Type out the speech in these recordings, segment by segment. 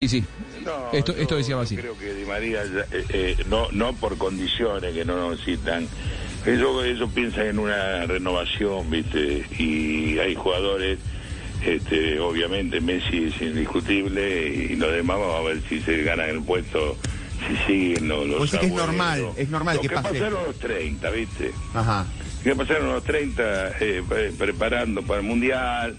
Sí, sí. No, Esto- esto decía así. Creo que Di María, ya, eh, eh, no, no por condiciones que no nos citan, ellos, ellos piensan en una renovación, ¿viste? Y hay jugadores, este, obviamente Messi es indiscutible y los demás vamos a ver si se ganan el puesto, si siguen los, los Vos decís que es normal, es normal Los que que pase. pasaron los 30, ¿viste? Ajá. que pasaron los 30 eh, pre- preparando para el mundial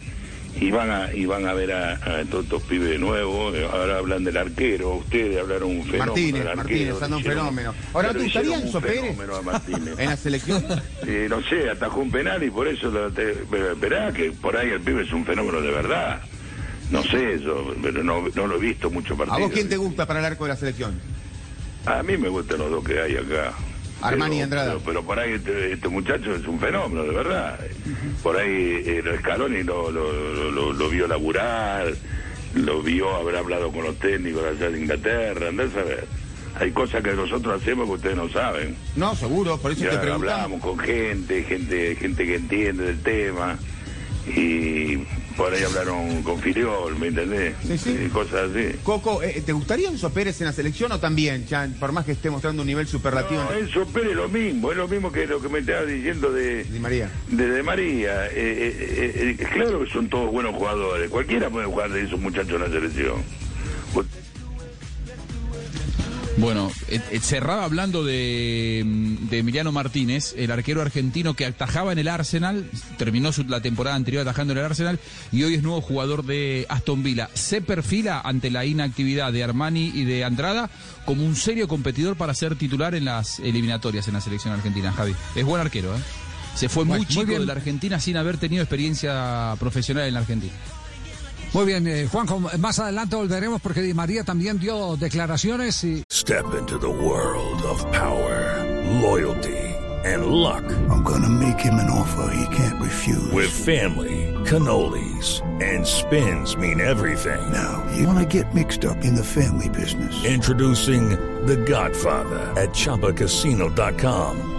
y van a y van a ver a, a todos estos pibes de nuevo ahora hablan del arquero ustedes hablaron un fenómeno Martínez, arquero, Martínez, anda un fenómeno. Ahora, ¿te gustaría Enzo Pérez? a. En la selección. Eh, no sé atajó un penal y por eso lo te- esperá que por ahí el pibe es un fenómeno de verdad no sé eso pero no, no lo he visto mucho ¿A partido vos quién te gusta para el arco de la selección? a mí me gustan los dos que hay acá. Armani Pero- Andrada. Pero, pero por ahí este, este muchacho es un fenómeno, de verdad. Por ahí eh, el Scaloni lo, lo, lo, lo- vio laburar, lo vio haber hablado con los técnicos allá de Inglaterra, andás a ver. Hay cosas que nosotros hacemos que ustedes no saben. No, seguro, por eso Ya te preguntamos. hablamos con gente, gente, gente que entiende del tema. Y por ahí hablaron con Filiol, ¿me entendés? Sí, sí. Y cosas así. Coco, eh, ¿te gustaría Enzo Pérez en la selección o también, ya, por más que esté mostrando un nivel superlativo No, en Enzo Pérez es lo mismo, es lo mismo que lo que me estaba diciendo de, Di María? de, de María. Eh, eh, eh, eh, claro que son todos buenos jugadores, cualquiera puede jugar de esos muchachos en la selección. Bueno, cerraba hablando de, mm, de Emiliano Martínez, el arquero argentino que atajaba en el Arsenal, terminó su- la temporada anterior atajando en el Arsenal y hoy es nuevo jugador de Aston Villa. Se perfila ante la inactividad de Armani y de Andrada como un serio competidor para ser titular en las eliminatorias en la selección argentina, Javi. Es buen arquero, ¿eh? Se fue muy chico bien. de la Argentina sin haber tenido experiencia profesional en la Argentina. Muy bien, eh, Juanjo, más adelante volveremos porque Di María también dio declaraciones y Step into the world of power, loyalty, and luck. I'm gonna make him an offer he can't refuse. With family, cannolis, and spins mean everything. now, you wanna get mixed up in the family business. Introducing The Godfather at ChumbaCasino.com.